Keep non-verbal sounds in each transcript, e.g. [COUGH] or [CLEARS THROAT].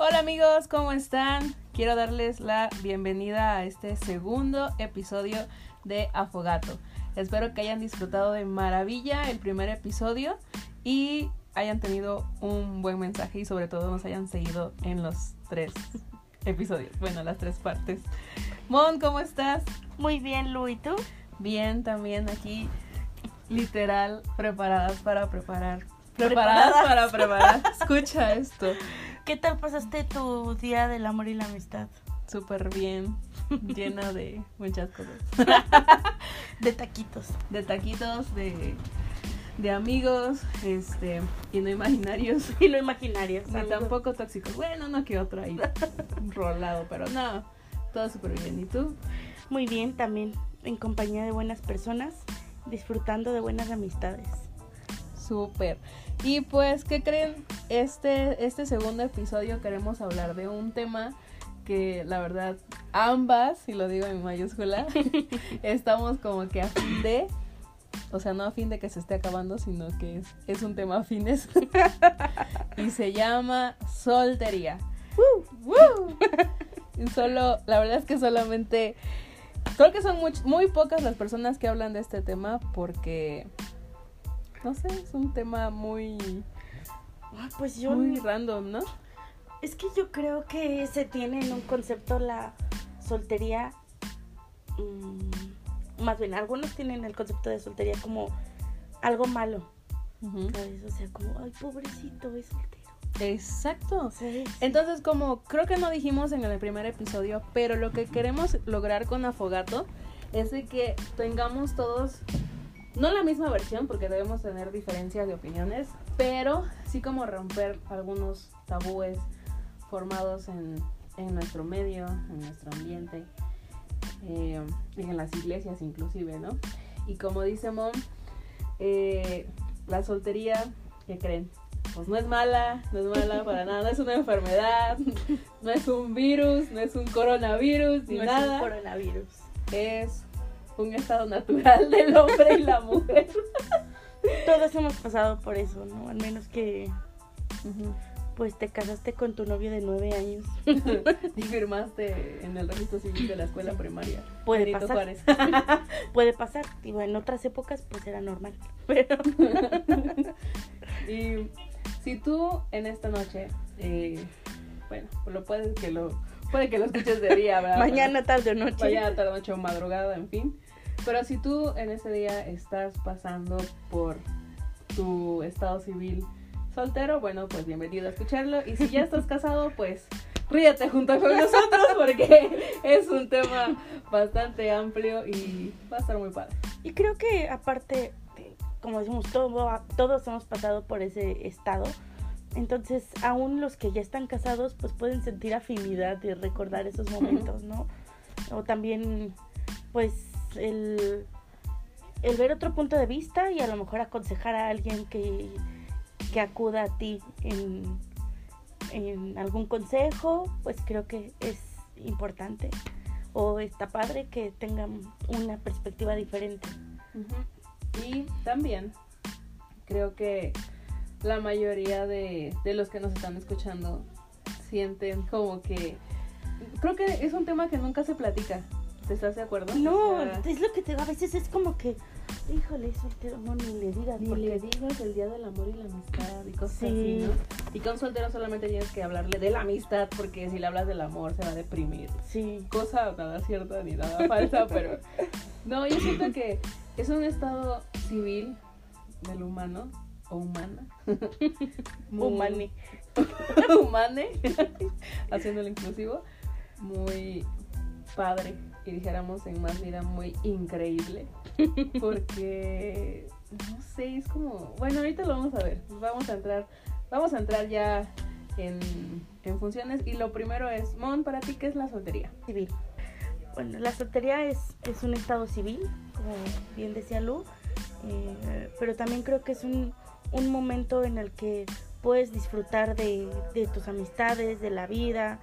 Hola amigos, ¿cómo están? Quiero darles la bienvenida a este segundo episodio de Afogato. Espero que hayan disfrutado de maravilla el primer episodio y hayan tenido un buen mensaje y sobre todo nos hayan seguido en los tres episodios, bueno, las tres partes. Mon, ¿cómo estás? Muy bien, Lu, ¿y tú? Bien, también aquí literal preparadas para preparar. Preparadas. Preparadas para preparar. Escucha esto. ¿Qué tal pasaste tu día del amor y la amistad? Súper bien, llena de muchas cosas. [LAUGHS] De taquitos. De taquitos, de, de amigos, este, y no imaginarios. [LAUGHS] Y no imaginarios. Ni tampoco tóxicos. Bueno, no que otro ahí [LAUGHS] rolado, pero no, todo súper bien. ¿Y tú? Muy bien, también en compañía de buenas personas, disfrutando de buenas amistades. Súper. Y pues, ¿qué creen? Este, este segundo episodio queremos hablar de un tema que la verdad ambas, y lo digo en mayúscula, [LAUGHS] estamos como que a fin de, o sea, no a fin de que se esté acabando, sino que es, es un tema fines. [LAUGHS] y se llama soltería. Y [LAUGHS] Solo, la verdad es que solamente, creo que son muy, muy pocas las personas que hablan de este tema porque, no sé, es un tema muy, Ah, pues yo... muy random, ¿no? Es que yo creo que se tiene en un concepto la soltería... mm, más bien, algunos tienen el concepto de soltería como algo malo. ¿sabes? O sea, como, ay, pobrecito, es soltero. Exacto. Entonces, como creo que no dijimos en el primer episodio, pero lo que queremos lograr con Afogato es de que tengamos todos, no la misma versión, porque debemos tener diferencias de opiniones, pero sí como romper algunos tabúes formados en, en nuestro medio, en nuestro ambiente, eh, en las iglesias inclusive, ¿no? Y como dice Mom, eh, la soltería, ¿qué creen? Pues no es mala, no es mala para nada, no es una enfermedad, no es un virus, no es un coronavirus, ni No es nada. un coronavirus. es un estado natural del hombre y la [LAUGHS] mujer. Todos hemos pasado por eso, ¿no? Al menos que pues te casaste con tu novio de nueve años. [LAUGHS] y firmaste en el registro civil de la escuela primaria. Puede Benito pasar. Juárez. [LAUGHS] Puede pasar. Digo, en otras épocas pues era normal. Pero Y si tú en esta noche, eh, bueno, lo puedes que lo puede que lo escuches de día, ¿verdad? [LAUGHS] mañana, tarde o noche. mañana, tarde, noche o madrugada, en fin. Pero si tú en ese día estás pasando por tu estado civil soltero, bueno, pues bienvenido a escucharlo. Y si ya estás [LAUGHS] casado, pues ríete junto con nosotros porque [LAUGHS] es un tema bastante amplio y va a estar muy padre. Y creo que aparte, como decimos, todo, todos hemos pasado por ese estado. Entonces, aún los que ya están casados, pues pueden sentir afinidad y recordar esos momentos, ¿no? O también, pues, el, el ver otro punto de vista y a lo mejor aconsejar a alguien que, que acuda a ti en, en algún consejo, pues creo que es importante. O está padre que tengan una perspectiva diferente. Y también creo que la mayoría de, de los que nos están escuchando sienten como que... Creo que es un tema que nunca se platica. ¿Te estás de acuerdo? No, O sea, es lo que te a veces es como que, híjole, soltero, no, ni le digas. Ni porque le digas el día del amor y la amistad y cosas Sí. así, ¿no? Y con soltero solamente tienes que hablarle de la amistad porque si le hablas del amor se va a deprimir. Sí, Cosa nada cierta ni nada falsa, pero... No, yo siento que es un estado civil del humano o humana. [LAUGHS] Muy- humane. [LAUGHS] humane, [LAUGHS] haciéndolo inclusivo, muy padre y dijéramos en más vida muy increíble, porque no sé, es como, bueno, ahorita lo vamos a ver, vamos a entrar, vamos a entrar ya en, en funciones y lo primero es, Mon, para ti, ¿qué es la soltería? Civil. Bueno, la soltería es, es un estado civil, como bien decía Lu, eh, pero también creo que es un, un momento en el que puedes disfrutar de, de tus amistades, de la vida,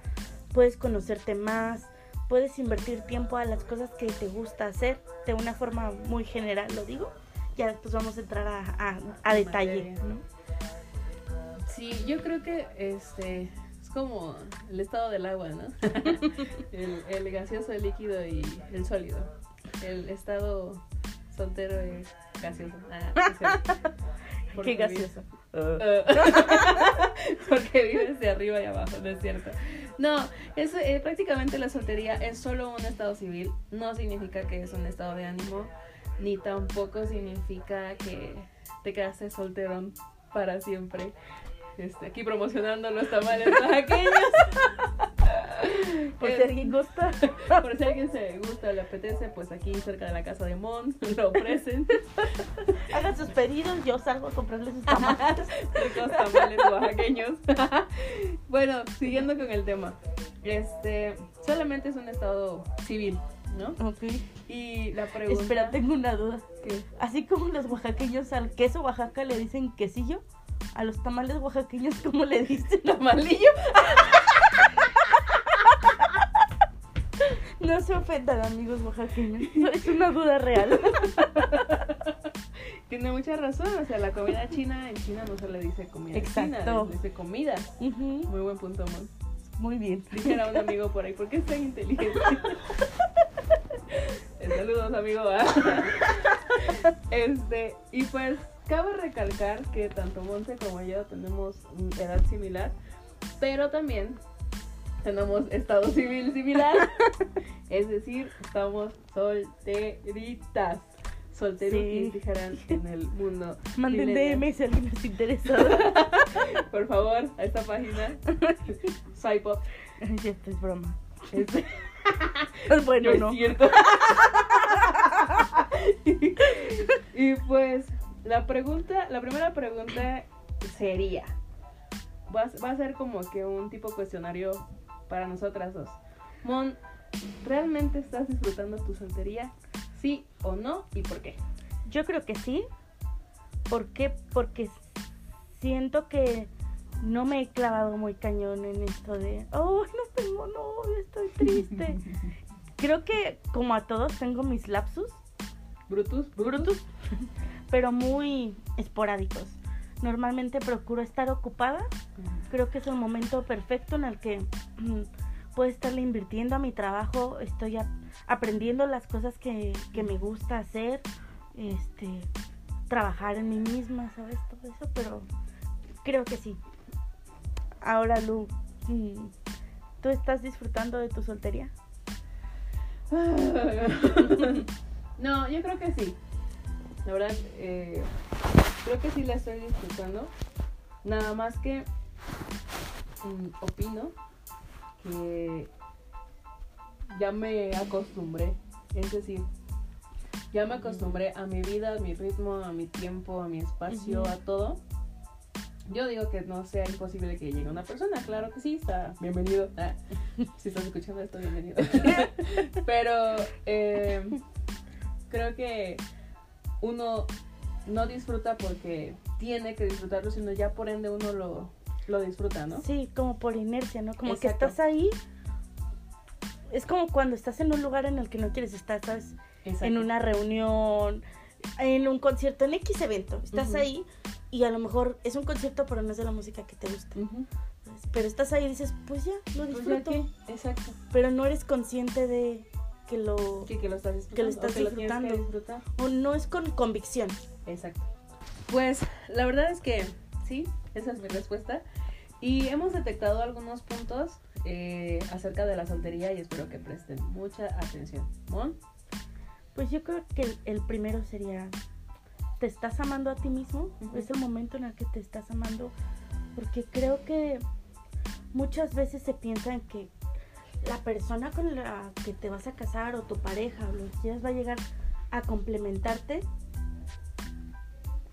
puedes conocerte más, puedes invertir tiempo a las cosas que te gusta hacer, de una forma muy general lo digo. ya después vamos a entrar a, a, a detalle. ¿no? Sí, yo creo que este es como el estado del agua, ¿no? [LAUGHS] el, el gaseoso, el líquido y el sólido. El estado soltero es gaseoso. Ah, [LAUGHS] Qué gracioso. Eh, [LAUGHS] Porque vives de arriba y abajo, no es cierto. No, es, eh, prácticamente la soltería es solo un estado civil. No significa que es un estado de ánimo, ni tampoco significa que te quedaste solterón para siempre. Este, aquí promocionando los tamales [LAUGHS] oaxaqueños. [LAUGHS] [LAUGHS] Por si alguien gusta. por si a alguien se gusta o le apetece, pues aquí cerca de la casa de Mon lo ofrecen. Hagan sus pedidos, yo salgo a comprarles sus tamales. Ricos tamales oaxaqueños. bueno, siguiendo con el tema. Este, solamente es un estado civil, ¿no? ok. Y la pregunta Espera, tengo una duda. Así como los oaxaqueños al queso Oaxaca le dicen quesillo, a los tamales oaxaqueños, ¿cómo le dicen? [LAUGHS] tamalillo. No se ofendan, amigos oaxaqueños. Es una duda real. Tiene mucha razón, o sea, la comida china en China no se le dice comida china, Exacto. se le dice comida. Muy buen punto, Mon. Muy bien. Dijera un amigo por ahí, ¿por qué es tan inteligente? [LAUGHS] Eh, Saludos, amigo. Este, y pues, cabe recalcar que tanto Monte como yo tenemos edad similar, pero también tenemos estado civil similar. [LAUGHS] Es decir, estamos solteritas. Solteruquis, Sí. dijeran en el mundo. Manden. DM si alguien está interesado. [LAUGHS] Por favor, a esta página. [LAUGHS] Swipe up. Ya esto es broma. Este, Bueno, no no. es cierto. y pues la pregunta, la primera pregunta sería, va, a- va a ser como que un tipo cuestionario para nosotras dos. Mon, ¿realmente estás disfrutando tu soltería? ¿Sí o no? ¿Y por qué? Yo creo que sí. ¿Por qué? Porque siento que no me he clavado muy cañón en esto de, oh, no tengo novio, estoy triste. [LAUGHS] Creo que como a todos tengo mis lapsus, Brutus, brutus, [LAUGHS] pero muy esporádicos. Normalmente procuro estar ocupada. Creo que es el momento perfecto en el que [CLEARS THROAT] puedo estarle invirtiendo a mi trabajo. Estoy ap- aprendiendo las cosas que, que me gusta hacer. Este, trabajar en mí misma, ¿sabes? Todo eso, pero creo que sí. Ahora, Lu, mm, ¿tú estás disfrutando de tu soltería? [LAUGHS] no, yo creo que sí. La verdad, eh, creo que sí la estoy disfrutando. Nada más que mm, opino que ya me acostumbré. Es decir, ya me acostumbré a mi vida, a mi ritmo, a mi tiempo, a mi espacio, a todo. Yo digo que no sea imposible que llegue una persona, claro que sí, está bienvenido. Ah, [LAUGHS] si estás escuchando esto, bienvenido. [LAUGHS] Pero eh, creo que uno no disfruta porque tiene que disfrutarlo, sino ya por ende uno lo, lo disfruta, ¿no? Sí, como por inercia, ¿no? Como que estás ahí. Es como cuando estás en un lugar en el que no quieres estar, estás Exacto. en una reunión, en un concierto, en X evento. Estás ahí y a lo mejor es un concierto, pero no es de la música que te gusta. Pero estás ahí y dices, pues ya, lo Pues ya disfruto. exacto. pero no eres consciente de que lo... Que, que lo estás disfrutando. Que lo estás o que disfrutando. o no es con convicción. Exacto. Pues la verdad es que sí, esa es mi respuesta. Y hemos detectado algunos puntos eh, acerca de la soltería y espero que presten mucha atención. ¿Mon? Pues yo creo que el, el primero sería, ¿te estás amando a ti mismo? Ujú. Es el momento en el que te estás amando, porque creo que muchas veces se piensa en que la persona con la que te vas a casar o tu pareja o lo que quieras va a llegar a complementarte,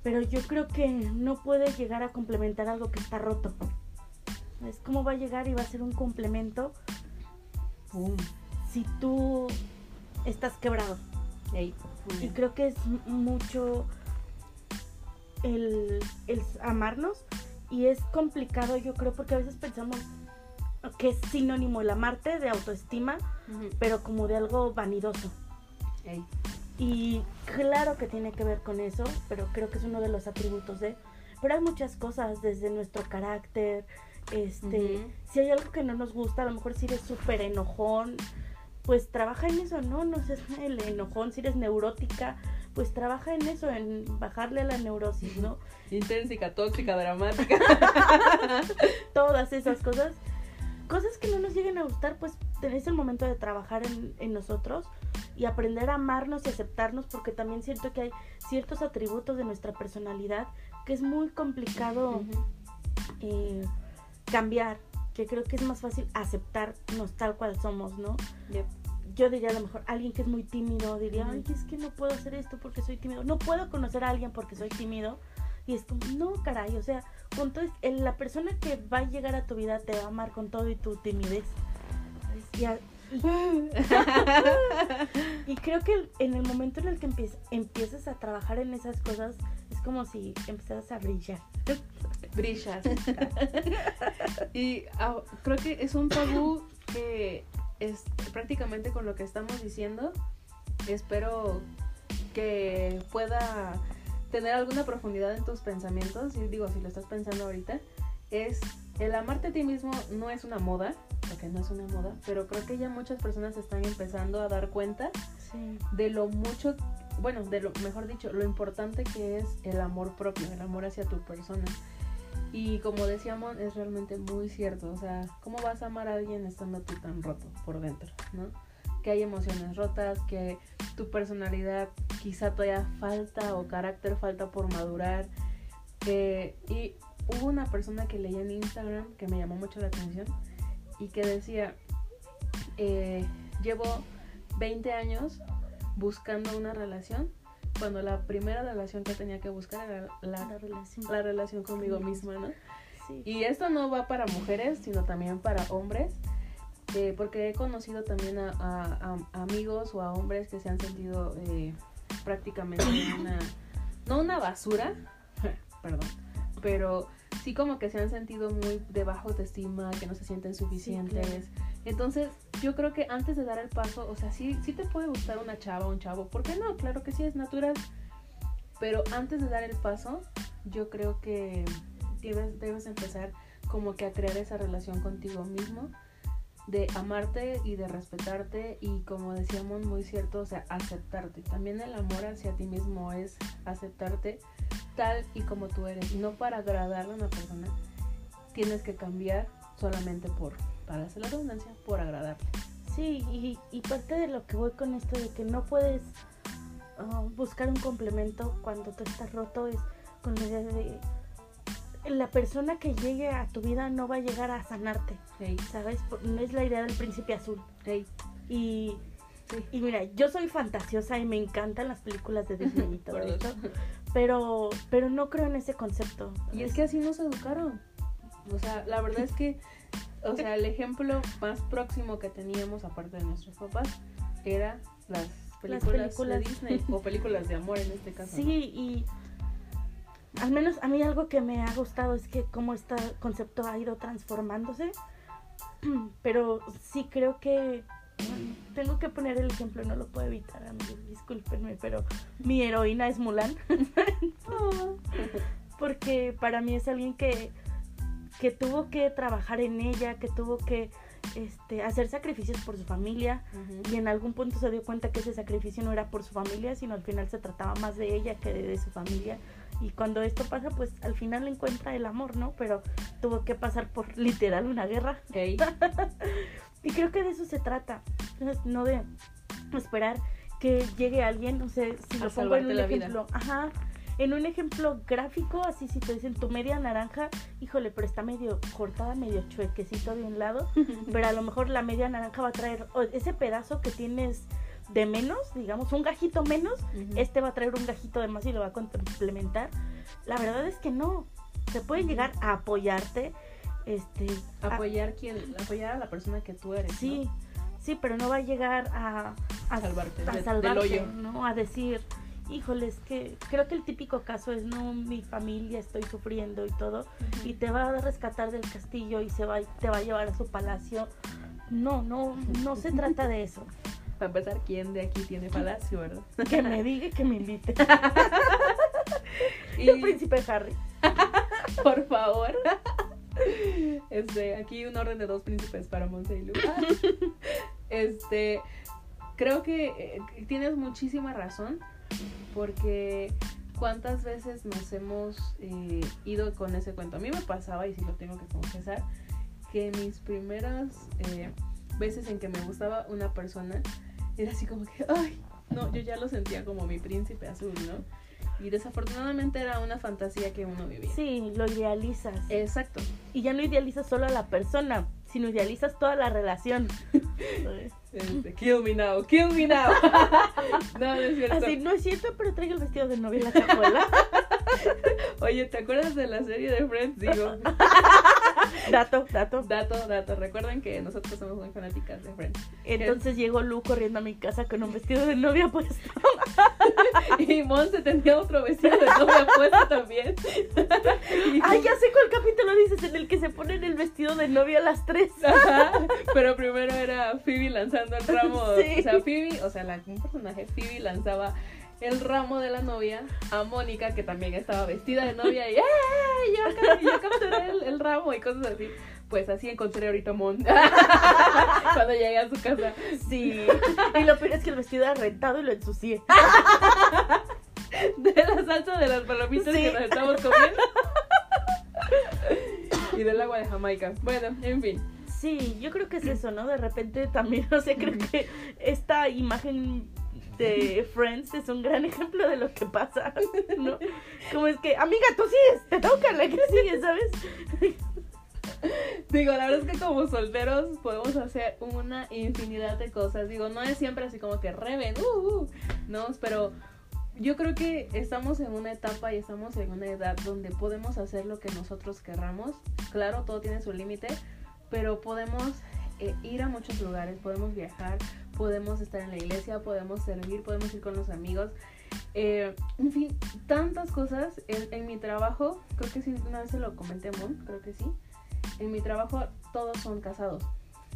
pero yo creo que no puede llegar a complementar algo que está roto. Es como va a llegar y va a ser un complemento Pum. si tú estás quebrado. Y creo que es mucho el, el amarnos y es complicado yo creo porque a veces pensamos que es sinónimo el amarte de autoestima, pero como de algo vanidoso. Y claro que tiene que ver con eso, pero creo que es uno de los atributos de... Pero hay muchas cosas, desde nuestro carácter, este, si hay algo que no nos gusta, a lo mejor si eres súper enojón, pues trabaja en eso, ¿no? No seas el enojón, si eres neurótica, pues trabaja en eso, en bajarle a la neurosis, ¿no? [LAUGHS] Intensica, tóxica, dramática. [LAUGHS] Todas esas cosas, cosas que no nos lleguen a gustar, pues tenés el momento de trabajar en, en nosotros y aprender a amarnos y aceptarnos, porque también siento que hay ciertos atributos de nuestra personalidad que es muy complicado eh, cambiar, que creo que es más fácil aceptarnos tal cual somos, ¿no? Yep. Yo diría a lo mejor alguien que es muy tímido diría, ay, es que no puedo hacer esto porque soy tímido, no puedo conocer a alguien porque soy tímido. Y es como, no, caray, o sea, con todo, la persona que va a llegar a tu vida te va a amar con todo y tu timidez. Y, [LAUGHS] creo que en el momento en el que empiezas a trabajar en esas cosas, es como si empezaras a brillar. Brillas. y ah, creo que es un tabú que es prácticamente con lo que estamos diciendo. Espero que pueda tener alguna profundidad en tus pensamientos. Y digo, si lo estás pensando ahorita, es el amarte a ti mismo no es una moda, porque no es una moda, pero creo que ya muchas personas están empezando a dar cuenta Sí. de lo mucho, bueno, de lo mejor dicho, lo importante que es el amor propio, el amor hacia tu persona. Y como decíamos, es realmente muy cierto. O sea, ¿cómo vas a amar a alguien estando tú tan roto por dentro, no? Que hay emociones rotas, que tu personalidad quizá todavía falta o carácter falta por madurar. y hubo una persona que leía en Instagram que me llamó mucho la atención y que decía, eh, llevo 20 años buscando una relación cuando la primera relación que tenía que buscar era la, La relación. la relación conmigo misma, ¿no? Sí. Y esto no va para mujeres, sino también para hombres, porque he conocido también a, a- a amigos o a hombres que se han sentido eh, prácticamente una, no una basura, [LAUGHS] perdón, pero sí como que se han sentido muy de baja autoestima, que no se sienten suficientes. Entonces, yo creo que antes de dar el paso, o sea, sí, sí te puede gustar una chava o un chavo, ¿por qué no? Claro que sí, es natural. Pero antes de dar el paso, yo creo que debes, debes empezar como que a crear esa relación contigo mismo, de amarte y de respetarte y como decíamos muy cierto, o sea, aceptarte. También el amor hacia ti mismo es aceptarte tal y como tú eres, no para agradarle a una persona. Tienes que cambiar solamente por, para hacer la redundancia, por agradarte. Sí, y, y parte de lo que voy con esto de que no puedes ah, buscar un complemento cuando tú estás roto es con la idea de la persona que llegue a tu vida no va a llegar a sanarte, ¿sabes? No es la idea del príncipe azul. Y, sí. y mira, yo soy fantasiosa y me encantan las películas de Disney y todo [LAUGHS] esto, pero, pero no creo en ese concepto. Y es que así nos educaron. O sea, la verdad es que, o sea, el ejemplo más próximo que teníamos, aparte de nuestros papás, era las películas, películas. de Disney o películas de amor en este caso. Sí, ¿no? y al menos a mí algo que me ha gustado es que cómo este concepto ha ido transformándose, [CLEARS THROAT] pero sí creo que bueno, tengo que poner el ejemplo, no lo puedo evitar, amigos, discúlpenme, pero mi heroína es Mulan, [LAUGHS] porque para mí es alguien que, que tuvo que trabajar en ella, que tuvo que este, hacer sacrificios por su familia, y en algún punto se dio cuenta que ese sacrificio no era por su familia, sino al final se trataba más de ella que de, de su familia. Y cuando esto pasa, pues al final encuentra el amor, ¿no? Pero tuvo que pasar por [LAUGHS] literal una guerra. [LAUGHS] Y creo que de eso se trata. Entonces, no de esperar que llegue alguien, no sé, si lo pongo en un vida. ejemplo, ajá, en un ejemplo gráfico, así si te dicen tu media naranja, híjole, pero está medio cortada, medio chuequecito de un lado, [LAUGHS] pero a lo mejor la media naranja va a traer ese pedazo que tienes de menos, digamos, un gajito menos, Ujú. este va a traer un gajito de más y lo va a complementar. La verdad es que no. Se puede llegar a apoyarte, este, a- apoyar quién, apoyar a la persona que tú eres. ¿no? sí, sí, pero no va a llegar a, a Salvarte a de- del salvarte, hoyo. ¿no? A decir, híjole, es que creo que el típico caso es, no, mi familia, estoy sufriendo y todo, y te va a rescatar del castillo y se va, te va a llevar a su palacio. No, no, no se trata de eso. Para empezar, ¿quién de aquí tiene palacio, verdad? [LAUGHS] Que me diga y que me invite. [LAUGHS] Y, El príncipe Harry. [LAUGHS] por favor. Este, aquí un orden de dos príncipes para Monse y Lu. Este, creo que eh, tienes muchísima razón porque cuántas veces nos hemos eh, ido con ese cuento. A mí me pasaba, y sí lo tengo que confesar, que mis primeras eh, veces en que me gustaba una persona era así como que, ay, no, yo ya lo sentía como mi príncipe azul, ¿no? Y desafortunadamente era una fantasía que uno vivía. Sí, lo idealizas. Exacto. Y ya no idealizas solo a la persona, sino idealizas toda la relación. [LAUGHS] Este, kill me now, kill me now. no, no es cierto. Así, no es cierto, pero traigo el vestido de novia en la cajuela. [LAUGHS] Oye, ¿te acuerdas de la serie de Friends? Digo, [LAUGHS] dato, dato. dato, dato. Recuerden que nosotros somos muy fanáticas de Friends. Entonces llegó Lu corriendo a mi casa con un vestido de novia puesto. [LAUGHS] Y Monse tenía otro vestido de novia puesto también. [LAUGHS] Ay, ya sé cuál capítulo dices, en el que se ponen el vestido de novia a las tres. Ajá, Pero primero era Phoebe lanzando el ramo. [LAUGHS] Sí. O sea, Phoebe, o sea, la, un personaje, Phoebe lanzaba el ramo de la novia a Mónica, que también estaba vestida de novia. Y ¡eh! Yo, yo capturé el, el ramo y cosas así. Pues así encontré ahorita a Mon. [LAUGHS] Cuando llegué a su casa. Sí. Y lo peor es que el vestido era rentado y lo ensucié. De la salsa de las palomitas Sí. que nos estamos comiendo. Y del agua de Jamaica. Bueno, en fin. Sí, yo creo que es eso, ¿no? De repente también, [LAUGHS] no sé, creo que esta imagen Friends es un gran ejemplo de lo que pasa, ¿no? Como es que, amiga, tú sigues, te toca la que sigue, ¿sabes? Digo, la verdad es que como solteros podemos hacer una infinidad de cosas. Digo, no es siempre así como que reven, uh, uh, no, pero yo creo que estamos en una etapa y estamos en una edad donde podemos hacer lo que nosotros querramos. Claro, todo tiene su límite, pero podemos eh, ir a muchos lugares, podemos viajar, podemos estar en la iglesia, podemos servir, podemos ir con los amigos. Eh, en fin, tantas cosas. En, mi trabajo, creo que sí, una vez se lo comenté a Mon, creo que sí. En mi trabajo todos son casados.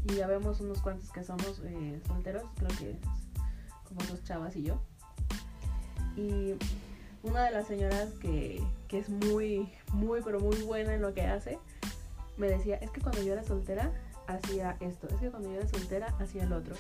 Y ya vemos unos cuantos que somos eh, solteros, creo que es como dos chavas y yo. Y una de las señoras que, que es muy, muy, pero muy buena en lo que hace, me decía, es que cuando yo era soltera hacía esto, es que cuando yo era soltera hacía el otro.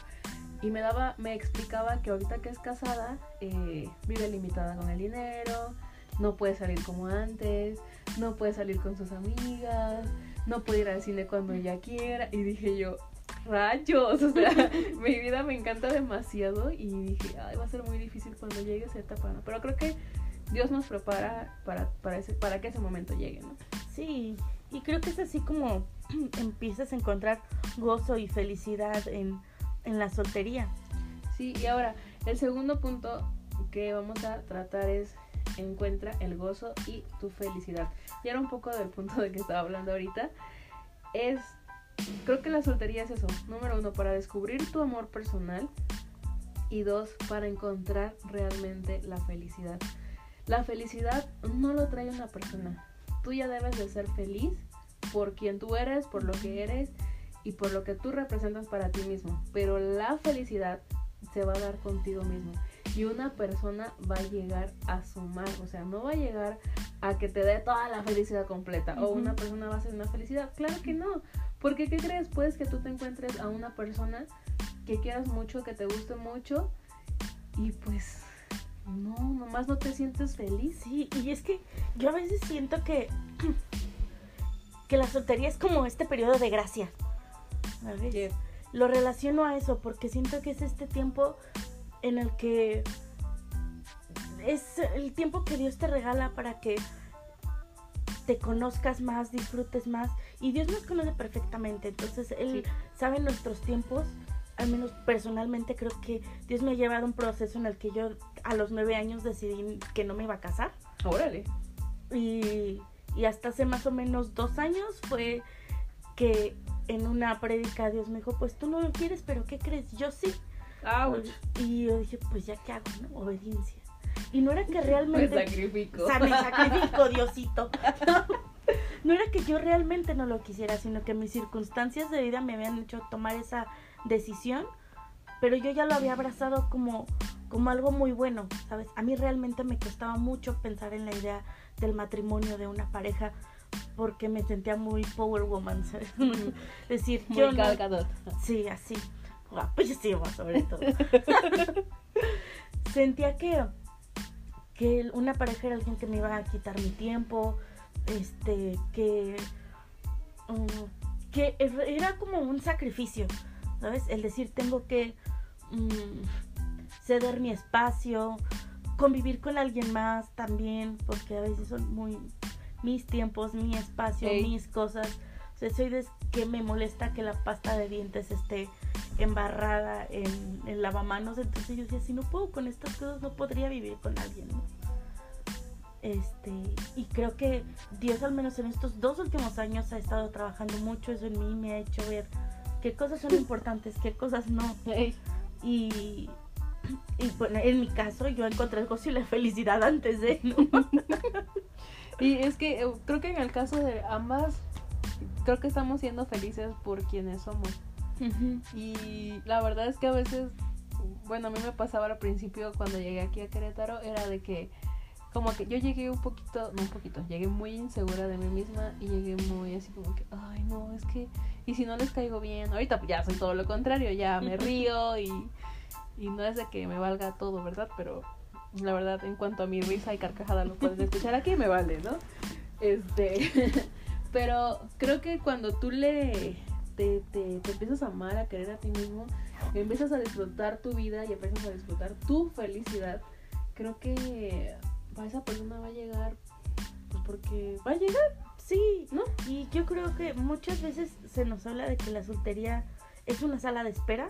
Y me daba, me explicaba que ahorita que es casada, eh, vive limitada con el dinero, no puede salir como antes, no puede salir con sus amigas, no puede ir al cine cuando ella quiera. Y dije yo, rayos, [LAUGHS] o sea, mi vida me encanta demasiado y dije, ay, va a ser muy difícil cuando llegue esa etapa, ¿no? Pero creo que Dios nos prepara para, para, ese, para que ese momento llegue, ¿no? Sí, y creo que es así como [CLEARS THROAT] empiezas a encontrar gozo y felicidad en, en la soltería. Sí, y ahora, el segundo punto que vamos a tratar es encuentra el gozo y tu felicidad. Y era un poco del punto de que estaba hablando ahorita. Es, creo que la soltería es eso. Número uno, para descubrir tu amor personal. Y dos, para encontrar realmente la felicidad. La felicidad no lo trae una persona. Tú ya debes de ser feliz por quien tú eres, por lo que eres y por lo que tú representas para ti mismo. Pero la felicidad se va a dar contigo mismo. Y una persona va a llegar a sumar, o sea, no va a llegar a que te dé toda la felicidad completa. O una persona va a ser una felicidad. Claro que no. Porque ¿qué crees? Puedes que tú te encuentres a una persona que quieras mucho, que te guste mucho. Y pues, no, nomás no te sientes feliz. Sí, y es que yo a veces siento que, [CLEARS THROAT] que la soltería es como este periodo de gracia. Lo relaciono a eso porque siento que es este tiempo en el que es el tiempo que Dios te regala para que te conozcas más, disfrutes más. Y Dios nos conoce perfectamente, entonces Él Sí. sabe nuestros tiempos. Al menos personalmente creo que Dios me ha llevado a un proceso en el que yo a los nueve años decidí que no me iba a casar. Órale. Y, y hasta hace más o menos dos años fue que en una prédica Dios me dijo, pues tú no lo quieres, pero ¿qué crees? Yo sí. Ouch. Y yo dije, pues ya qué hago, ¿no? Obediencia. Y no era que [LAUGHS] Me realmente... sacrifico. O sea, me sacrifico, [LAUGHS] Diosito. [LAUGHS] No era que yo realmente no lo quisiera, sino que mis circunstancias de vida me habían hecho tomar esa decisión pero yo ya lo había abrazado como, como algo muy bueno, ¿sabes? A mí realmente me costaba mucho pensar en la idea del matrimonio de una pareja porque me sentía muy power woman, ¿sabes? Es [LAUGHS] decir, Muy yo no-. Sí, así. Guapísima, sobre todo. [LAUGHS] Sentía que, que una pareja era alguien que me iba a quitar mi tiempo, este, que, mm, que er- era como un sacrificio, ¿sabes? El decir, tengo que mm, ceder mi espacio, convivir con alguien más también, porque a veces son muy mis tiempos, mi espacio, Ey. mis cosas. O sea, soy de que me molesta que la pasta de dientes esté embarrada en el lavamanos. Entonces yo decía, si no puedo con estas cosas, no podría vivir con alguien, ¿no? Este, y creo que Dios al menos en estos dos últimos años ha estado trabajando mucho eso en mí, me ha hecho ver qué cosas son importantes, qué cosas no. Ey, Y, y bueno, en mi caso yo encontré el gozo y la felicidad antes de, ¿no? [LAUGHS] Y es que eh, creo que en el caso de ambas, creo que estamos siendo felices por quienes somos. Y la verdad es que a veces, bueno, a mí me pasaba al principio cuando llegué aquí a Querétaro, era de que como que yo llegué un poquito, no un poquito, llegué muy insegura de mí misma y llegué muy así como que, ay no, es que, y si no les caigo bien, ahorita pues ya soy todo lo contrario, ya me [LAUGHS] río y, y no es de que me valga todo, ¿verdad? Pero la verdad, en cuanto a mi risa y carcajada lo pueden escuchar aquí, me vale, ¿no? Este, [LAUGHS] pero creo que cuando tú le te, te, te empiezas a amar, a querer a ti mismo, empiezas a disfrutar tu vida y empiezas a disfrutar tu felicidad, creo que a esa persona va a llegar, pues porque va a llegar, Sí, ¿no? y yo creo que muchas veces se nos habla de que la soltería es una sala de espera,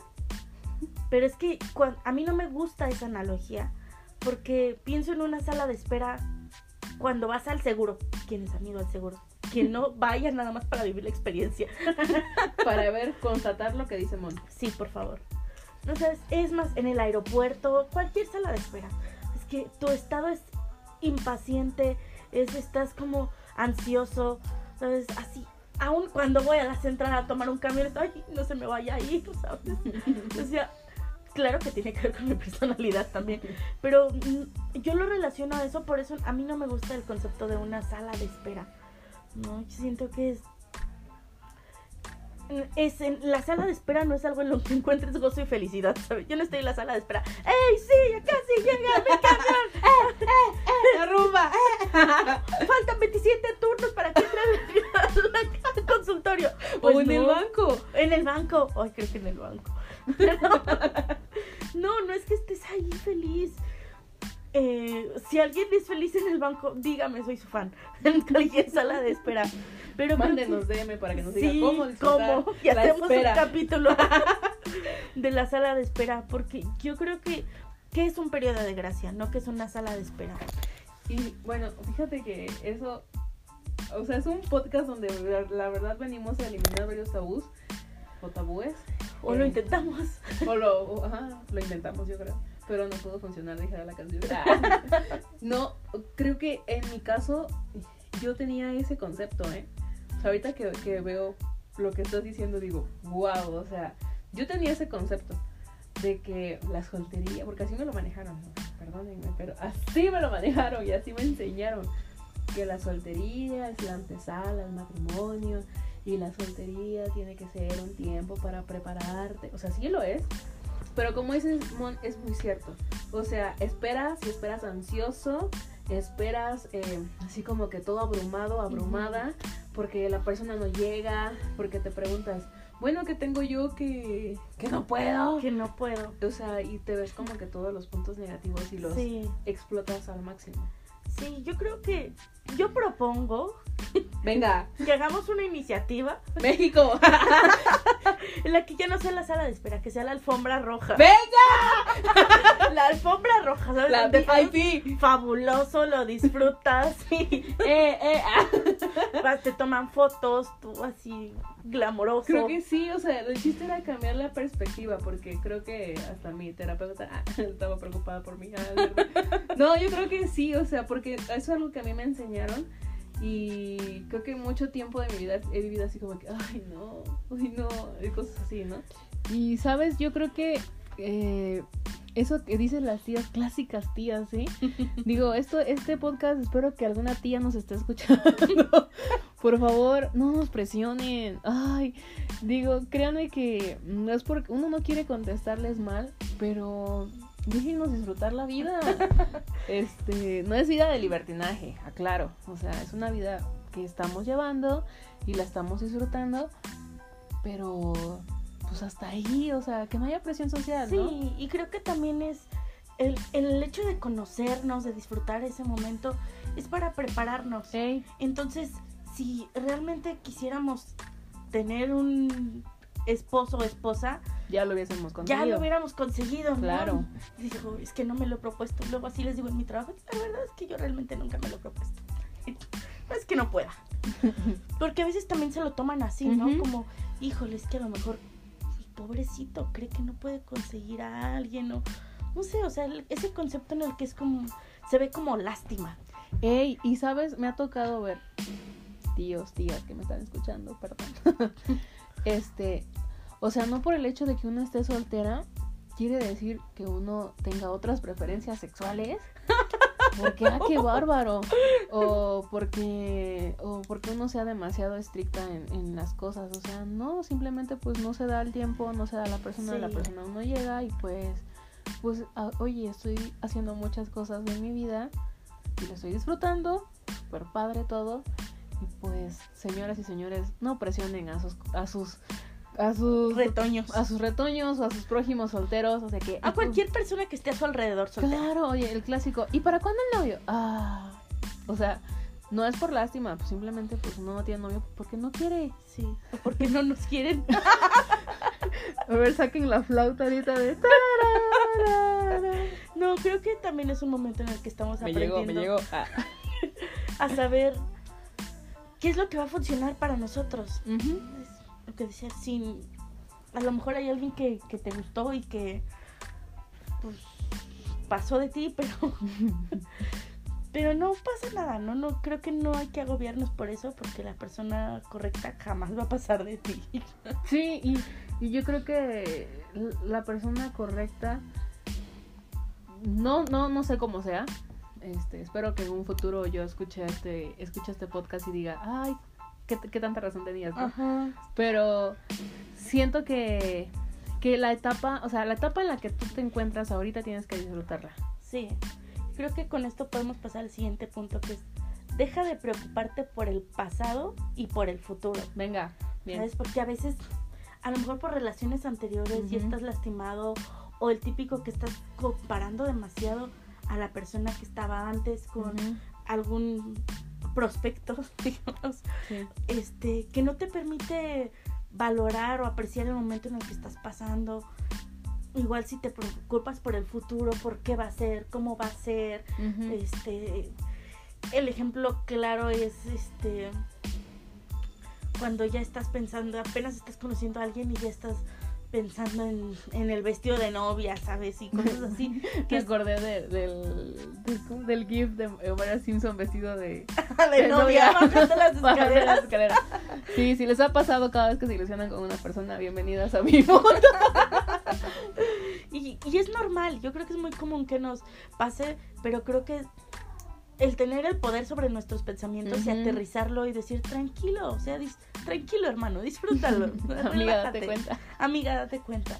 pero es que a mí no me gusta esa analogía, porque pienso en una sala de espera cuando vas al seguro. ¿Quiénes han ido al seguro? Que no [LAUGHS] vayan nada más para vivir la experiencia. [LAUGHS] Para [LAUGHS] ver, constatar lo que dice Mon. Sí, por favor. No sabes, es más, en el aeropuerto, cualquier sala de espera. Es que tu estado es impaciente, es, estás como ansioso, ¿sabes? Así. Aún cuando voy a la central a tomar un camión, ay, no se me vaya a ir, ¿sabes? O sea, claro que tiene que ver con mi personalidad también. Pero mm, yo lo relaciono a eso, por eso a mí no me gusta el concepto de una sala de espera. No, yo siento que es es en la sala de espera no es algo en lo que encuentres gozo y felicidad, ¿sabes? Yo no estoy en la sala de espera. ¡Ey, sí! ¡Ya casi llega mi camión! ¡La rumba! ¡Faltan 27 turnos para que [LAUGHS] al- consultorio! o Pues en el banco. En el banco. Ay, creo que en el banco. [LAUGHS] No, no es que estés ahí feliz. Eh, si alguien es feliz en el banco, dígame, soy su fan. [LAUGHS] En cualquier sala de espera. Pero creo que- Mándenos DM para que nos Sí, diga cómo disfrutar cómo. Y la hacemos espera. un capítulo [LAUGHS] de la sala de espera. Porque yo creo que, que es un periodo de gracia, no que es una sala de espera. Y bueno, fíjate que eso, o sea, es un podcast donde la verdad venimos a eliminar varios tabús o tabúes. O lo Eh, intentamos. O lo, o- ajá, lo intentamos, yo creo. Pero no pudo funcionar, dijera la canción. [LAUGHS] No, creo que en mi caso yo tenía ese concepto, ¿eh? O sea, ahorita que, que veo lo que estás diciendo, digo, wow, o sea, yo tenía ese concepto de que la soltería, porque así me lo manejaron, ¿no? perdónenme, pero así me lo manejaron y así me enseñaron que la soltería es la antesala al matrimonio y la soltería tiene que ser un tiempo para prepararte, o sea, sí lo es, pero como dices, Mon, es muy cierto. O sea, esperas y esperas ansioso, esperas eh, así como que todo abrumado, abrumada, porque la persona no llega, porque te preguntas, bueno, ¿qué tengo yo que, que no puedo? Que no puedo. O sea, y te ves como que todos los puntos negativos y los Sí, explotas al máximo. sí, yo creo que yo propongo [LAUGHS] Venga, que hagamos una iniciativa [LAUGHS] México. en [LAUGHS] la que ya no sea la sala de espera, que sea la alfombra roja. Venga, La alfombra roja, ¿sabes? la VIP. fabuloso, lo disfrutas y Eh, eh, ah. te toman fotos, tú así glamoroso. Creo que sí, o sea, el chiste era cambiar la perspectiva, porque creo que hasta mi terapeuta ah, estaba preocupada por mí. ah. No, yo creo que sí, o sea, porque eso es algo que a mí me enseñaron y creo que mucho tiempo de mi vida he vivido así como que, ay, no, ay, no, y cosas así, ¿no? Y, ¿sabes? Yo creo que eh, eso que dicen las tías, clásicas tías, ¿sí? [LAUGHS] Digo, esto, este podcast, espero que alguna tía nos esté escuchando. [LAUGHS] Por favor, no nos presionen. Ay, digo, créanme que no es porque uno no quiere contestarles mal, pero déjenos disfrutar la vida. [LAUGHS] Este, no es vida de libertinaje, aclaro. O sea, es una vida que estamos llevando y la estamos disfrutando, pero pues hasta ahí, o sea, que no haya presión social, ¿no? Sí, y creo que también es el, el hecho de conocernos, de disfrutar ese momento, es para prepararnos. Entonces, si realmente quisiéramos tener un esposo o esposa, ya lo hubiésemos conseguido. ya lo hubiéramos conseguido. ¿no? Claro. Y digo, es que no me lo he propuesto. Luego así les digo en mi trabajo, la verdad es que yo realmente nunca me lo he propuesto. No [LAUGHS] es que no pueda. [LAUGHS] Porque a veces también se lo toman así, ¿no? Como, híjole, es que a lo mejor, pobrecito, cree que no puede conseguir a alguien o... No sé, o sea, el- ese concepto en el que es como... Se ve como lástima. Ey, y sabes, me ha tocado ver tíos, tías que me están escuchando, perdón. [LAUGHS] este, o sea, no por el hecho de que uno esté soltera, quiere decir que uno tenga otras preferencias sexuales. [LAUGHS] Porque, ah, qué bárbaro. O porque, o porque uno sea demasiado estricta en, en las cosas. O sea, no, simplemente pues no se da el tiempo, no se da la persona, la Sí. persona no llega y pues, pues, ah, oye, estoy haciendo muchas cosas de mi vida y lo estoy disfrutando, súper padre todo. Y pues, señoras y señores, no presionen a sus, a sus, a sus, Retoños. a sus retoños o a sus prójimos solteros, o sea que... A cualquier persona que esté a su alrededor soltera. Claro, oye, el clásico. ¿Y para cuándo el novio? Ah, o sea, no es por lástima, pues simplemente pues uno no tiene novio porque no quiere. Sí. o Porque no nos quieren. [LAUGHS] A ver, saquen la flauta ahorita de... [LAUGHS] No, creo que también es un momento en el que estamos Me aprendiendo llegó, me llegó. Ah. a saber qué es lo que va a funcionar para nosotros. Es lo que decía, sin a lo mejor hay alguien que, que te gustó y que pues pasó de ti, pero [LAUGHS] pero no pasa nada, no no creo que no hay que agobiarnos por eso porque la persona correcta jamás va a pasar de ti. [LAUGHS] Sí, y, y yo creo que la persona correcta, no, no, no sé cómo sea. Este, espero que en un futuro yo escuche este, escuche este podcast y diga, ay, qué, qué tanta razón tenías. ¿no?". Ajá. Pero siento que, que la etapa, o sea, la etapa en la que tú te encuentras ahorita tienes que disfrutarla. Sí. Creo que con esto podemos pasar al siguiente punto que es deja de preocuparte por el pasado y por el futuro. Venga, bien. ¿Sabes? Porque a veces, a lo mejor por relaciones anteriores ya Ujú. estás lastimado o el típico que estás comparando demasiado a la persona que estaba antes con algún prospecto, [LAUGHS] digamos, sí. este, que no te permite valorar o apreciar el momento en el que estás pasando. Igual si te preocupas por el futuro, por qué va a ser, cómo va a ser, este el ejemplo claro es este cuando ya estás pensando apenas estás conociendo a alguien y ya estás pensando en, en el vestido de novia sabes y cosas así [LAUGHS] Me que acordé de- del, del, gif de Homero Simpson vestido de, [LAUGHS] de novia bajando las [LAUGHS] escaleras. Sí, si les ha pasado cada vez que se ilusionan con una persona, bienvenidas a mi mundo. y, y es normal yo creo que es muy común que nos pase pero creo que el tener el poder sobre nuestros pensamientos y aterrizarlo y decir tranquilo o sea tranquilo hermano disfrútalo [LAUGHS] [LAUGHS] Amiga, date relájate". cuenta. Amiga, date cuenta.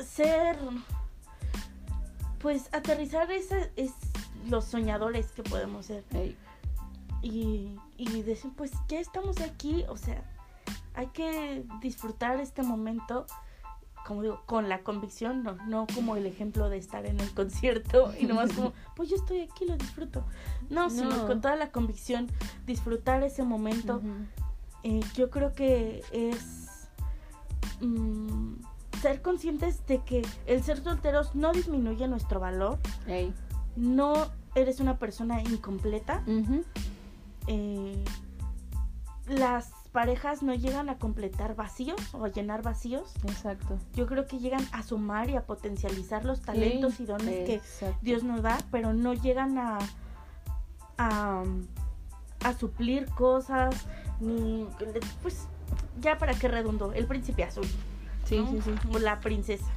Ser. Pues aterrizar es, es los soñadores que podemos ser. Y, y decir, pues ya estamos aquí. O sea, hay que disfrutar este momento, como digo, con la convicción, no, no como el ejemplo de estar en el concierto y nomás como, [LAUGHS] pues yo estoy aquí, lo disfruto. No, sino No. con toda la convicción, disfrutar ese momento. Eh, yo creo que es mm, ser conscientes de que el ser solteros no disminuye nuestro valor, no eres una persona incompleta, eh, las parejas no llegan a completar vacíos o a llenar vacíos, Exacto. yo creo que llegan a sumar y a potencializar los talentos y dones que. Dios nos da, pero no llegan a, a, a suplir cosas, ni pues ya para qué redundo, el príncipe azul, Sí, ¿no? sí, sí. o la princesa.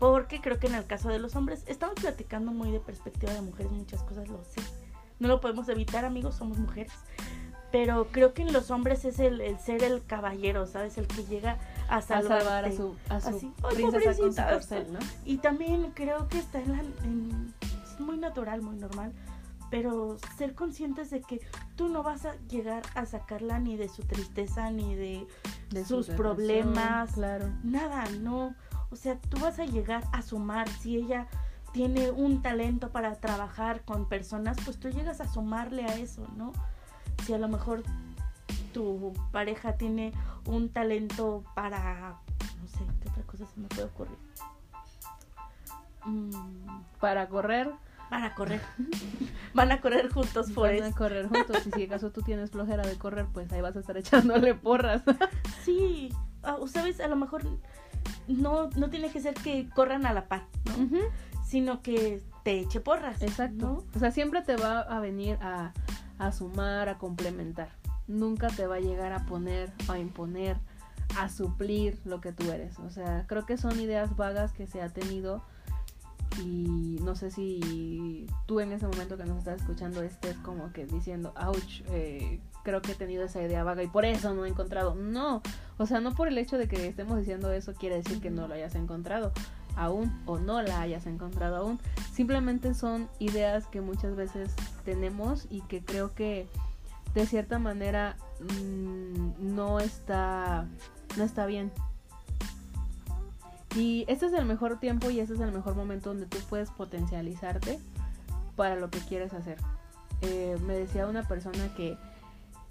Porque creo que en el caso de los hombres, estamos platicando muy de perspectiva de mujeres, muchas cosas lo sé. No lo podemos evitar, amigos, somos mujeres. Pero creo que en los hombres es el, el ser el caballero, ¿sabes? El que llega a A salvar a su, a su Así, "Ay, princesa con su pobrecita". corcel, ¿no? Y también creo que está en la... en- es muy natural, muy normal. Pero ser conscientes de que tú no vas a llegar a sacarla ni de su tristeza, ni de, De su sus problemas, Claro. nada, no. O sea, tú vas a llegar a sumar. Si ella tiene un talento para trabajar con personas, pues tú llegas a sumarle a eso, ¿no? Si a lo mejor tu pareja tiene un talento para, no sé, ¿qué otra cosa se me puede ocurrir? Mm, Para correr, para correr. [LAUGHS] Van a correr juntos por van a correr juntos. Y si acaso tú tienes flojera de correr, pues ahí vas a estar echándole porras. [LAUGHS] Sí, ah, o sabes, a lo mejor no, no tiene que ser que corran a la par, ¿no? Sino que te eche porras. Exacto. ¿no? O sea, siempre te va a venir a, a sumar, a complementar. Nunca te va a llegar a poner, a imponer, a suplir lo que tú eres. O sea, creo que son ideas vagas que se ha tenido y no sé si tú en ese momento que nos estás escuchando estés como que diciendo, ouch, eh, creo que he tenido esa idea vaga y por eso no he encontrado. No, o sea, no por el hecho de que estemos diciendo eso quiere decir que no lo hayas encontrado aún o no la hayas encontrado aún. Simplemente son ideas que muchas veces tenemos y que creo que de cierta manera mm, no está no está bien. Y este es el mejor tiempo y este es el mejor momento donde tú puedes potencializarte para lo que quieres hacer. Eh, me decía una persona que,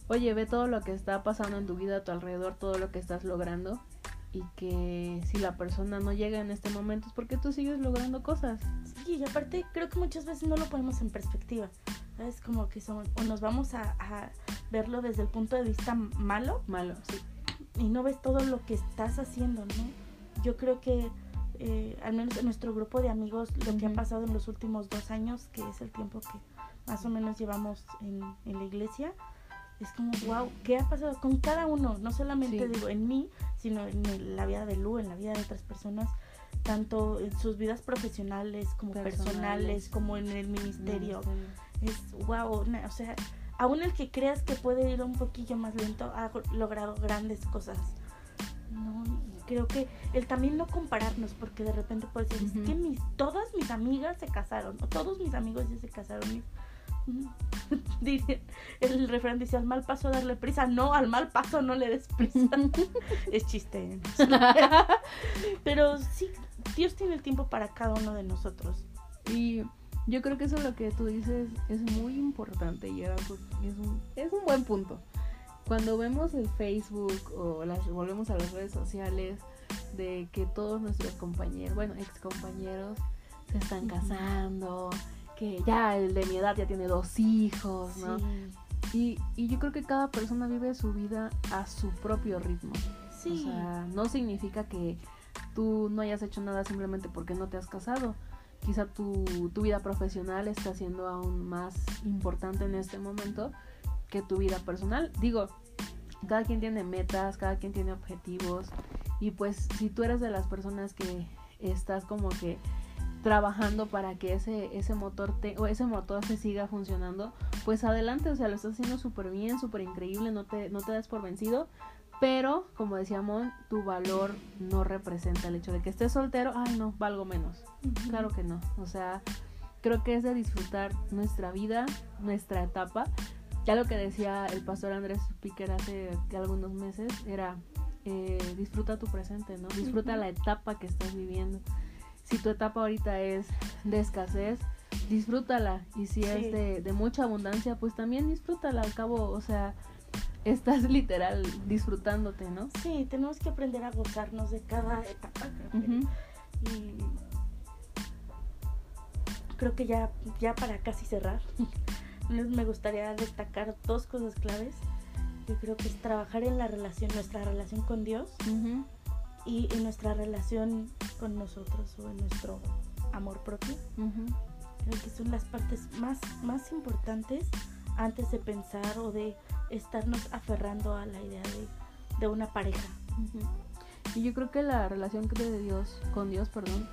oye, ve todo lo que está pasando en tu vida, a tu alrededor, todo lo que estás logrando y que si la persona no llega en este momento es porque tú sigues logrando cosas. Sí, y aparte creo que muchas veces no lo ponemos en perspectiva. ¿Sabes? Como que son, o nos vamos a, a verlo desde el punto de vista malo Malo, sí. y no ves todo lo que estás haciendo, ¿no? Yo creo que, eh, al menos en nuestro grupo de amigos, lo que ha pasado en los últimos dos años, que es el tiempo que más o menos llevamos en, en la iglesia, es como, wow, ¿qué ha pasado con cada uno? No solamente Sí. digo en mí, sino en la vida de Lu, en la vida de otras personas, tanto en sus vidas profesionales como personales, Personales. como en el ministerio. Es wow, o sea, aún el que creas que puede ir un poquillo más lento ha logrado grandes cosas. No, creo que el también no compararnos, porque de repente puedes decir, Ujú. es que mis, todas mis amigas se casaron, o todos mis amigos ya se casaron. [LAUGHS] dice- el refrán dice, al mal paso darle prisa. No, al mal paso no le des prisa. [LAUGHS] es chiste. ¿eh? [LAUGHS] Pero sí, Dios tiene el tiempo para cada uno de nosotros. Y yo creo que eso lo que tú dices es muy importante y era algo- es un, es un buen punto. Cuando vemos el Facebook o las, volvemos a las redes sociales de que todos nuestros compañeros, bueno, ex compañeros, se están casando, que ya el de mi edad ya tiene dos hijos, ¿no? Sí. Y, y yo creo que cada persona vive su vida a su propio ritmo. Sí. O sea, no significa que tú no hayas hecho nada simplemente porque no te has casado. Quizá tu, tu vida profesional está siendo aún más importante en este momento que tu vida personal. Digo, cada quien tiene metas, cada quien tiene objetivos. Y pues si tú eres de las personas que estás como que trabajando para que ese, ese motor te, o ese motor se siga funcionando, pues adelante, o sea, lo estás haciendo súper bien, súper increíble, no te, no te das por vencido, pero como decíamos, tu valor no representa el hecho de que estés soltero, ay no, valgo menos. Claro que no, o sea, creo que es de disfrutar nuestra vida, nuestra etapa. Ya lo que decía el pastor Andrés Piquer hace algunos meses era eh, disfruta tu presente, ¿no? Disfruta la etapa que estás viviendo. Si tu etapa ahorita es de escasez, disfrútala. Y si Sí. es de, de mucha abundancia, pues también disfrútala. Al cabo, o sea, estás [LAUGHS] literal disfrutándote, ¿no? Sí, tenemos que aprender a gozarnos de cada etapa. Creo que. Y creo que ya, ya para casi cerrar, [LAUGHS] me gustaría destacar dos cosas claves. Yo creo que es trabajar en la relación, nuestra relación con Dios. Y en nuestra relación con nosotros o en nuestro amor propio. Creo que son las partes más, más importantes antes de pensar o de estarnos aferrando a la idea de, de una pareja. Y yo creo que la relación de Dios, con Dios, perdón,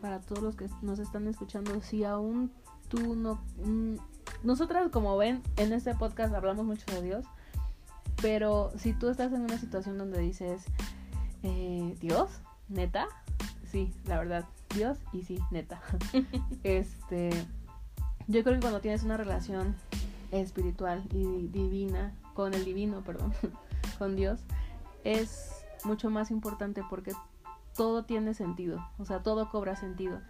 para todos los que nos están escuchando, si aún tú no... Mm, nosotras, como ven, en este podcast hablamos mucho de Dios, pero si tú estás en una situación donde dices, eh, Dios, neta, sí, la verdad, Dios y sí, neta. [LAUGHS] este, yo creo que cuando tienes una relación espiritual y divina, con el divino, perdón, [LAUGHS] con Dios, es mucho más importante porque todo tiene sentido, o sea, todo cobra sentido.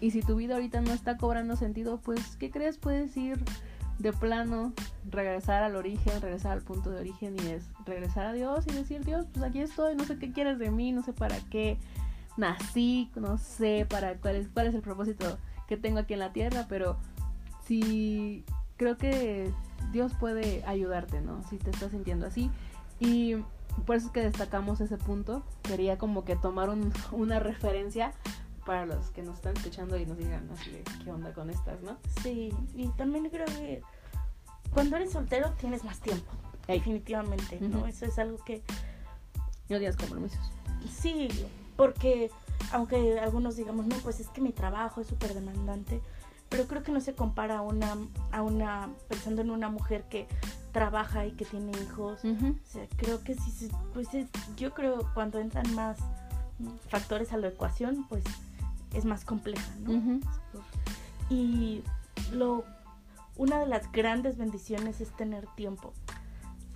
Y si tu vida ahorita no está cobrando sentido, pues, ¿qué crees? Puedes ir de plano, regresar al origen, regresar al punto de origen y es regresar a Dios y decir, Dios, pues aquí estoy, no sé qué quieres de mí, no sé para qué nací, no sé para cuál es, cuál es el propósito que tengo aquí en la tierra, pero si creo que Dios puede ayudarte, ¿no? Si te estás sintiendo así. Y por eso es que destacamos ese punto. Quería como que tomar una referencia para los que nos están escuchando y nos digan así qué onda con estas, ¿no? Sí, y también creo que cuando eres soltero tienes más tiempo, definitivamente, ¿no? Eso es algo que... No tienes compromisos. Sí, porque aunque algunos digamos, no, pues es que mi trabajo es súper demandante, pero creo que no se compara a una, a una, pensando en una mujer que trabaja y que tiene hijos. O sea, creo que sí, pues es, yo creo cuando entran más factores a la ecuación, pues es más compleja, ¿no? Y lo, una de las grandes bendiciones es tener tiempo.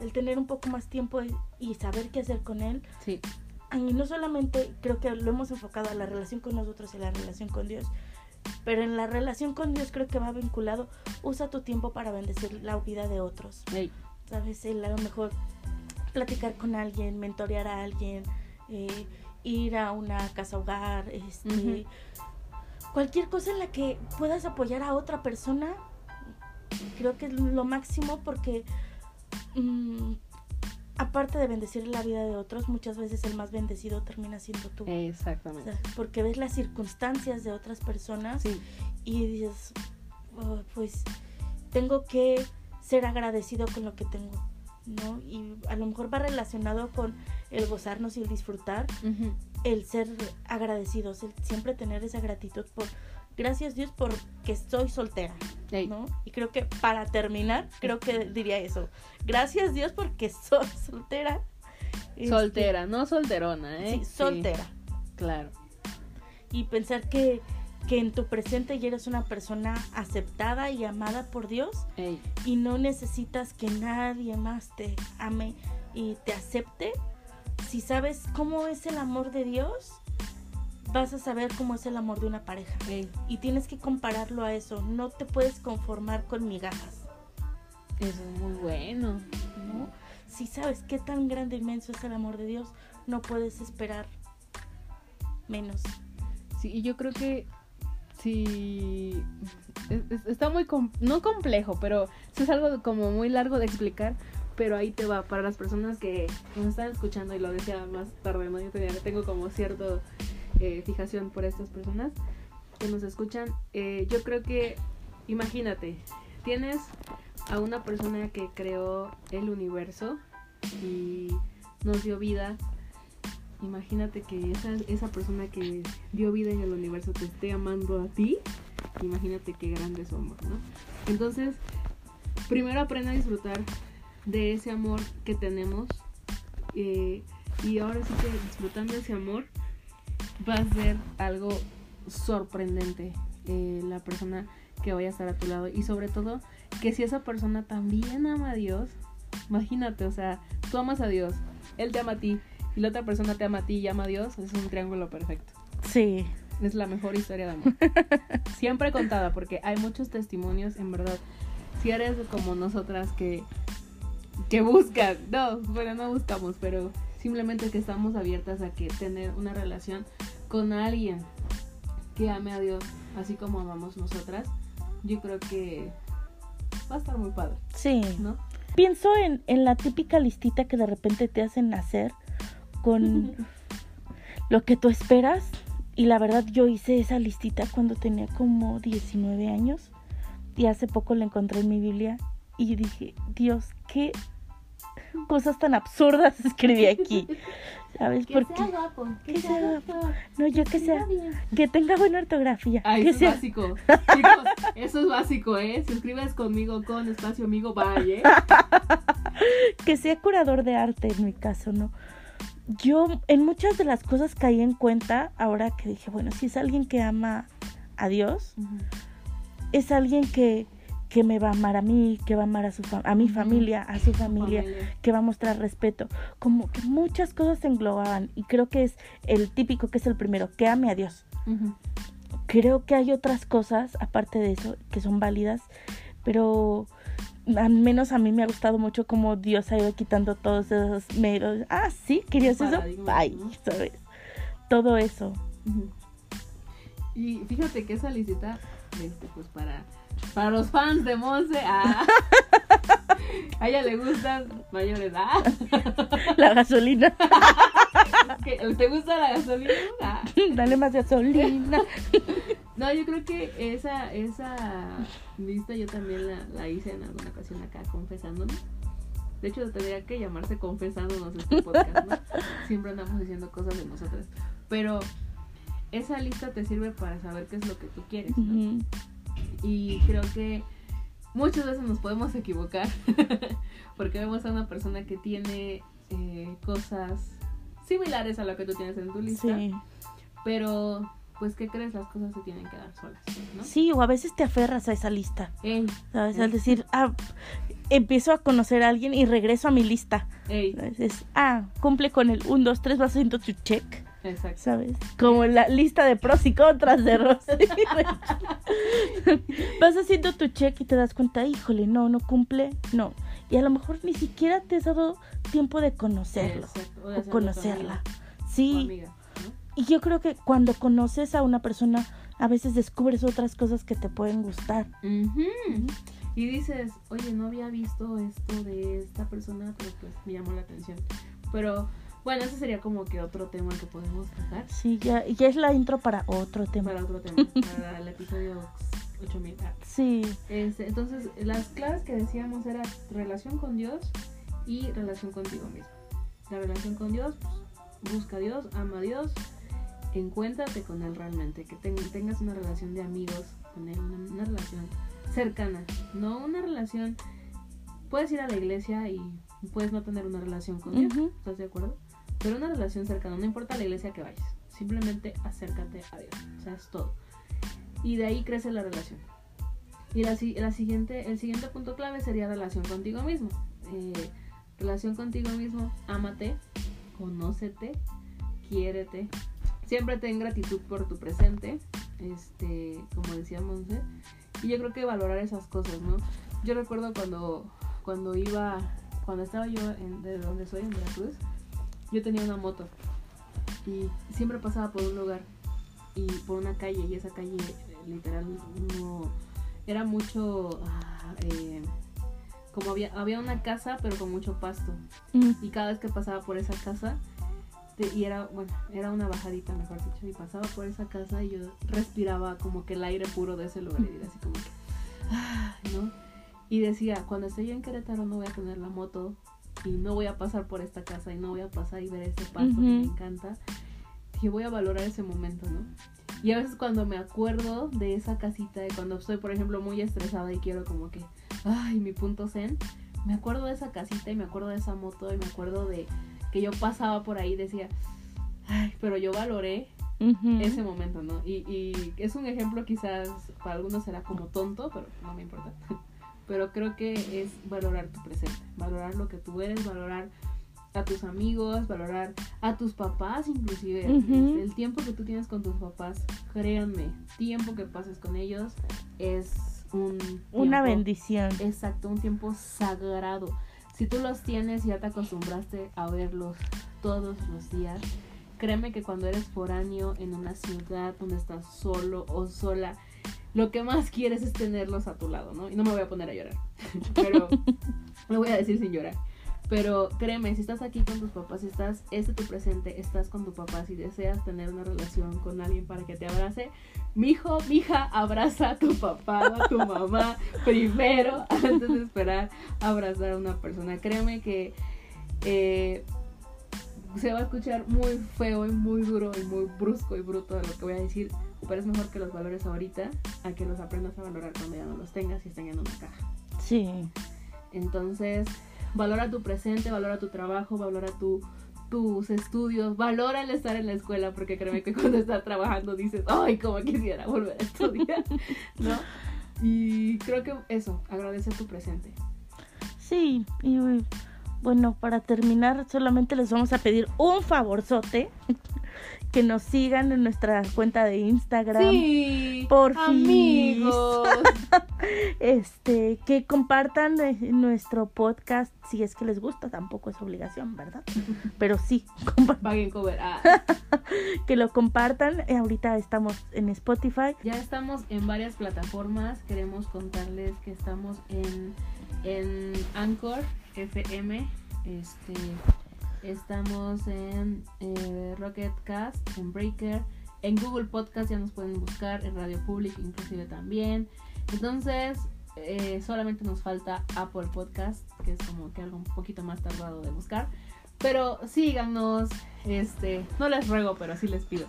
El tener un poco más tiempo y, saber qué hacer con él. Sí. Y no solamente creo que lo hemos enfocado a la relación con nosotros y la relación con Dios, pero en la relación con Dios creo que va vinculado, usa tu tiempo para bendecir la vida de otros. ¿Sabes? a lo mejor platicar con alguien, mentorear a alguien, eh, ir a una casa hogar, este, cualquier cosa en la que puedas apoyar a otra persona, creo que es lo máximo porque mm, aparte de bendecir la vida de otros, muchas veces el más bendecido termina siendo tú. Exactamente. porque ves las circunstancias de otras personas y dices, oh, pues tengo que ser agradecido con lo que tengo, ¿no? Y a lo mejor va relacionado con el gozarnos y el disfrutar, el ser agradecidos, el siempre tener esa gratitud por gracias Dios porque estoy soltera, ¿no? Y creo que para terminar, creo que diría eso. Gracias Dios porque soy [LAUGHS] soltera. Este, soltera, no solterona, ¿eh? Sí, soltera. claro. Y pensar que, que en tu presente ya eres una persona aceptada y amada por Dios y no necesitas que nadie más te ame y te acepte. Si sabes cómo es el amor de Dios, vas a saber cómo es el amor de una pareja. Y tienes que compararlo a eso. No te puedes conformar con migajas. Eso es muy bueno. ¿no? Si sabes qué tan grande e inmenso es el amor de Dios, no puedes esperar menos. Sí, y yo creo que sí está muy no complejo, pero es algo como muy largo de explicar, pero ahí te va para las personas que nos están escuchando y lo decía más tarde, ¿no? Yo tengo como cierto eh, fijación por estas personas que nos escuchan. Eh, yo creo que, imagínate, tienes a una persona que creó el universo y nos dio vida. Imagínate que esa, esa persona que dio vida en el universo te esté amando a ti. Imagínate qué grande es amor, ¿no? Entonces, primero aprende a disfrutar de ese amor que tenemos. Eh, y ahora sí que disfrutando ese amor, va a ser algo sorprendente eh, la persona que vaya a estar a tu lado. Y sobre todo, que si esa persona también ama a Dios, imagínate, o sea, tú amas a Dios, Él te ama a ti, y la otra persona te ama a ti y ama a Dios, es un triángulo perfecto. Sí. Es la mejor historia de amor. [LAUGHS] Siempre contada, porque hay muchos testimonios, en verdad. Si eres como nosotras que, que buscan, no, bueno, no buscamos, pero simplemente que estamos abiertas a que tener una relación con alguien que ame a Dios así como amamos nosotras, yo creo que va a estar muy padre. Sí. ¿No? Pienso en, en la típica listita que de repente te hacen hacer con [LAUGHS] lo que tú esperas. Y la verdad yo hice esa listita cuando tenía como 19 años. Y hace poco la encontré en mi Biblia. Y dije, Dios, ¿qué cosas tan absurdas [LAUGHS] escribí aquí. [LAUGHS] ¿Sabes? Que Porque sea guapo, que, que sea sea doctor, no, yo que sea bien. que tenga buena ortografía, Ay, que eso sea es básico. Chicos, eso es básico, ¿eh? Si escribes conmigo con espacio amigo, vaya. ¿eh? que sea curador de arte en mi caso, ¿no? Yo en muchas de las cosas caí en cuenta ahora que dije, bueno, si es alguien que ama a Dios, es alguien que, que me va a amar a mí, que va a amar a su a mi familia, a su familia, Familia. que va a mostrar respeto. Como que muchas cosas se englobaban y creo que es el típico que es el primero, que ame a Dios. Creo que hay otras cosas aparte de eso que son válidas, pero al menos a mí me ha gustado mucho cómo Dios ha ido quitando todos esos medios. Ah, sí, querías eso. Bye, ¿no? ¿sabes? Todo eso. Y fíjate que esa licita, este, pues para, para los fans de Monse, ah, [LAUGHS] a ella le gustan mayores, ah, [LAUGHS] La gasolina. [LAUGHS] ¿te gusta la gasolina? Ah. Dale más gasolina. No, yo creo que esa, esa lista yo también la, la hice en alguna ocasión acá confesándonos. De hecho, tendría que llamarse confesándonos este podcast, ¿no? [LAUGHS] Siempre andamos diciendo cosas de nosotras. Pero esa lista te sirve para saber qué es lo que tú quieres, ¿no? Y creo que muchas veces nos podemos equivocar [LAUGHS] porque vemos a una persona que tiene eh, cosas similares a lo que tú tienes en tu lista, Sí. pero pues ¿qué crees? Las cosas se tienen que dar solas, ¿no? Sí, o a veces te aferras a esa lista. Ey, ¿Sabes? Al decir, ah, empiezo a conocer a alguien y regreso a mi lista. ey. Es, ah, cumple con el 1, 2, 3, vas haciendo tu check. exacto. ¿Sabes? Como la lista de pros y contras de Rosy. [LAUGHS] [LAUGHS] Vas haciendo tu check y te das cuenta, híjole, no, no cumple, no. Y a lo mejor ni siquiera te has dado tiempo de conocerlo Exacto, de o tu conocerla. o Sí. Y yo creo que cuando conoces a una persona, a veces descubres otras cosas que te pueden gustar. Y dices, oye, no había visto esto de esta persona, pero pues me llamó la atención. Pero bueno, ese sería como que otro tema que podemos tratar. Sí, ya, ya es la intro para otro tema. Para otro tema, para el episodio 8000. Ah, Sí, Este, entonces, las claves que decíamos era relación con Dios y relación contigo mismo. La relación con Dios, pues, busca a Dios, ama a Dios, encuéntrate con Él realmente, que ten- tengas una relación de amigos con Él, una, una relación cercana, no una relación... Puedes ir a la iglesia y puedes no tener una relación con Dios, Ujú. ¿estás de acuerdo? Pero una relación cercana, no importa la iglesia que vayas, simplemente acércate a Dios, o sea, es todo. Y de ahí crece la relación. Y la siguiente, el siguiente punto clave sería relación contigo mismo. Eh, relación contigo mismo, ámate, conócete, quiérete. Siempre ten gratitud por tu presente, este, como decíamos, ¿eh? Y yo creo que valorar esas cosas, ¿no? Yo recuerdo cuando, cuando iba, cuando estaba yo en, de donde soy, en Veracruz, yo tenía una moto y siempre pasaba por un lugar y por una calle y esa calle literal no era mucho ah, eh, como había había una casa pero con mucho pasto Mm, y cada vez que pasaba por esa casa te- y era bueno era una bajadita mejor dicho y pasaba por esa casa y yo respiraba como que el aire puro de ese lugar y era así como que ah, no y decía cuando esté yo en Querétaro no voy a tener la moto y no voy a pasar por esta casa y no voy a pasar y ver ese pasto que me encanta que voy a valorar ese momento no y a veces cuando me acuerdo de esa casita, de cuando estoy, por ejemplo, muy estresada y quiero como que, ay, mi punto zen, me acuerdo de esa casita y me acuerdo de esa moto y me acuerdo de que yo pasaba por ahí decía, ay, pero yo valoré ujú. ese momento, ¿no? Y, y es un ejemplo quizás para algunos será como tonto, pero no me importa. [LAUGHS] Pero creo que es valorar tu presente, valorar lo que tú eres, valorar a tus amigos, valorar a tus papás inclusive. Ujú. El tiempo que tú tienes con tus papás, créanme, tiempo que pases con ellos es un... Una bendición. Exacto, un tiempo sagrado. Si tú los tienes y ya te acostumbraste a verlos todos los días, créeme que cuando eres foráneo en una ciudad donde estás solo o sola, lo que más quieres es tenerlos a tu lado, ¿no? Y no me voy a poner a llorar, [LAUGHS] pero [LAUGHS] lo voy a decir sin llorar. Pero créeme, si estás aquí con tus papás, si estás, este tu presente, estás con tu papá, si deseas tener una relación con alguien para que te abrace, mi hijo, mi hija, abraza a tu papá o a tu [LAUGHS] mamá primero antes de esperar abrazar a una persona. Créeme que eh, se va a escuchar muy feo y muy duro y muy brusco y bruto de lo que voy a decir, pero es mejor que los valores ahorita a que los aprendas a valorar cuando ya no los tengas y estén en una caja. Sí. Entonces, valora tu presente, valora tu trabajo, valora tu, tus estudios, valora el estar en la escuela, porque créeme que cuando estás trabajando dices, ay, como quisiera volver a estudiar, [LAUGHS] ¿no? Y creo que eso, agradece tu presente. Sí, y bueno, para terminar, solamente les vamos a pedir un favorzote. Que nos sigan en nuestra cuenta de Instagram. Sí, por amigos. [LAUGHS] este, que compartan eh, nuestro podcast si es que les gusta, tampoco es obligación, ¿verdad? Pero sí, Paguen cover. Ah. [LAUGHS] que lo compartan. Eh, ahorita estamos en Spotify. Ya estamos en varias plataformas. Queremos contarles que estamos en, en Anchor FM. Este, estamos en eh, Rocket Cast, en Breaker, en Google Podcast ya nos pueden buscar, en Radio Public inclusive también. Entonces, eh, solamente nos falta Apple Podcast, que es como que algo un poquito más tardado de buscar. Pero síganos, este, no les ruego, pero sí les pido.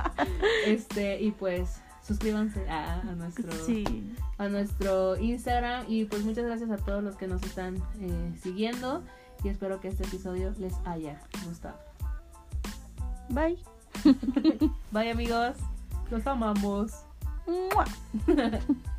[LAUGHS] este, y pues suscríbanse a, a nuestro Sí. a nuestro Instagram y pues muchas gracias a todos los que nos están eh, siguiendo y espero que este episodio les haya gustado. Bye. [LAUGHS] Bye amigos, los amamos. [LAUGHS]